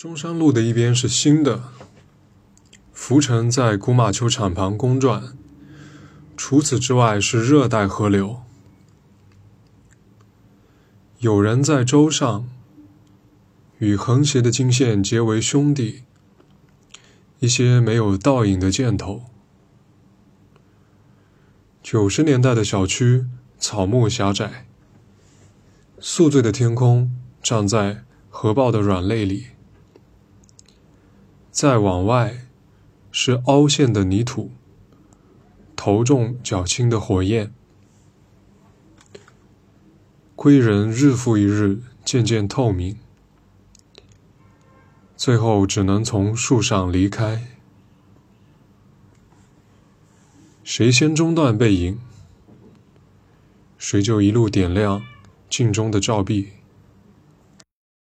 中山路的一边是新的，浮尘在古马球场旁公转。除此之外是热带河流。有人在舟上，与横斜的经线结为兄弟。一些没有倒影的箭头。九十年代的小区草木狭窄，宿醉的天空站在河豹的软肋里。再往外，是凹陷的泥土，头重脚轻的火焰。归人日复一日，渐渐透明，最后只能从树上离开。谁先中断背影，谁就一路点亮镜中的照壁。